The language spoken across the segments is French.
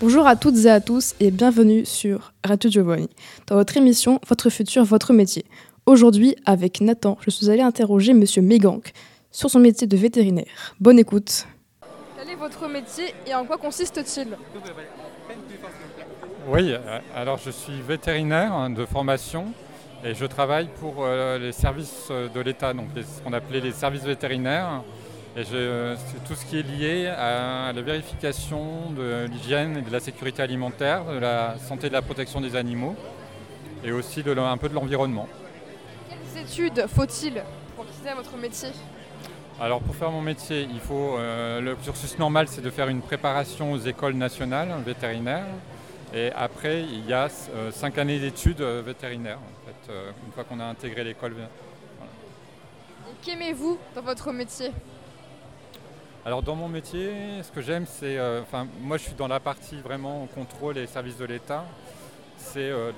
Bonjour à toutes et à tous et bienvenue sur Radio Giovanni, dans votre émission Votre futur, votre métier. Aujourd'hui, avec Nathan, je suis allé interroger Monsieur Mégank sur son métier de vétérinaire. Bonne écoute. Quel est votre métier et en quoi consiste-t-il? Oui, euh, alors je suis vétérinaire de formation et je travaille pour euh, les services de l'État, donc ce qu'on appelait les services vétérinaires. Et c'est tout ce qui est lié à la vérification de l'hygiène et de la sécurité alimentaire, de la santé et de la protection des animaux, et aussi de, un peu de l'environnement. Quelles études faut-il pour quitter votre métier? Alors pour faire mon métier, il faut euh, le cursus normal, c'est de faire une préparation aux écoles nationales vétérinaires. Et après, il y a euh, cinq années d'études euh, vétérinaires, en fait, une fois qu'on a intégré l'école. Qu'aimez-vous dans votre métier? Alors dans mon métier, ce que j'aime, c'est, euh, enfin moi je suis dans la partie vraiment contrôle et service de l'État. C'est euh,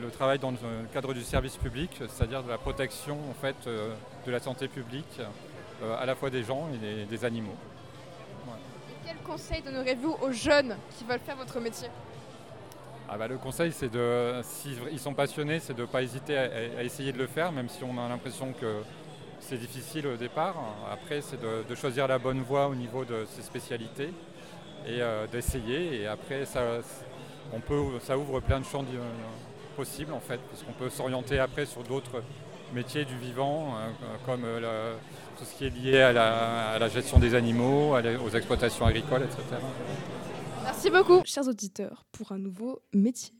le, travail dans le cadre du service public, c'est-à-dire de la protection en fait euh, de la santé publique, à la fois des gens et des, animaux. quel conseil donnerez-vous aux jeunes qui veulent faire votre métier? Ah bah, le conseil, c'est de, s'ils sont passionnés, c'est de ne pas hésiter à, essayer de le faire, même si on a l'impression que c'est difficile au départ. Après, c'est de, choisir la bonne voie au niveau de ses spécialités et euh, d'essayer. Et après, ça, ouvre plein de champs euh, possibles en fait, puisqu'on peut s'orienter après sur d'autres métiers du vivant, euh, comme tout ce qui est lié à la, gestion des animaux, aux exploitations agricoles, etc. Merci beaucoup, chers auditeurs, pour un nouveau métier.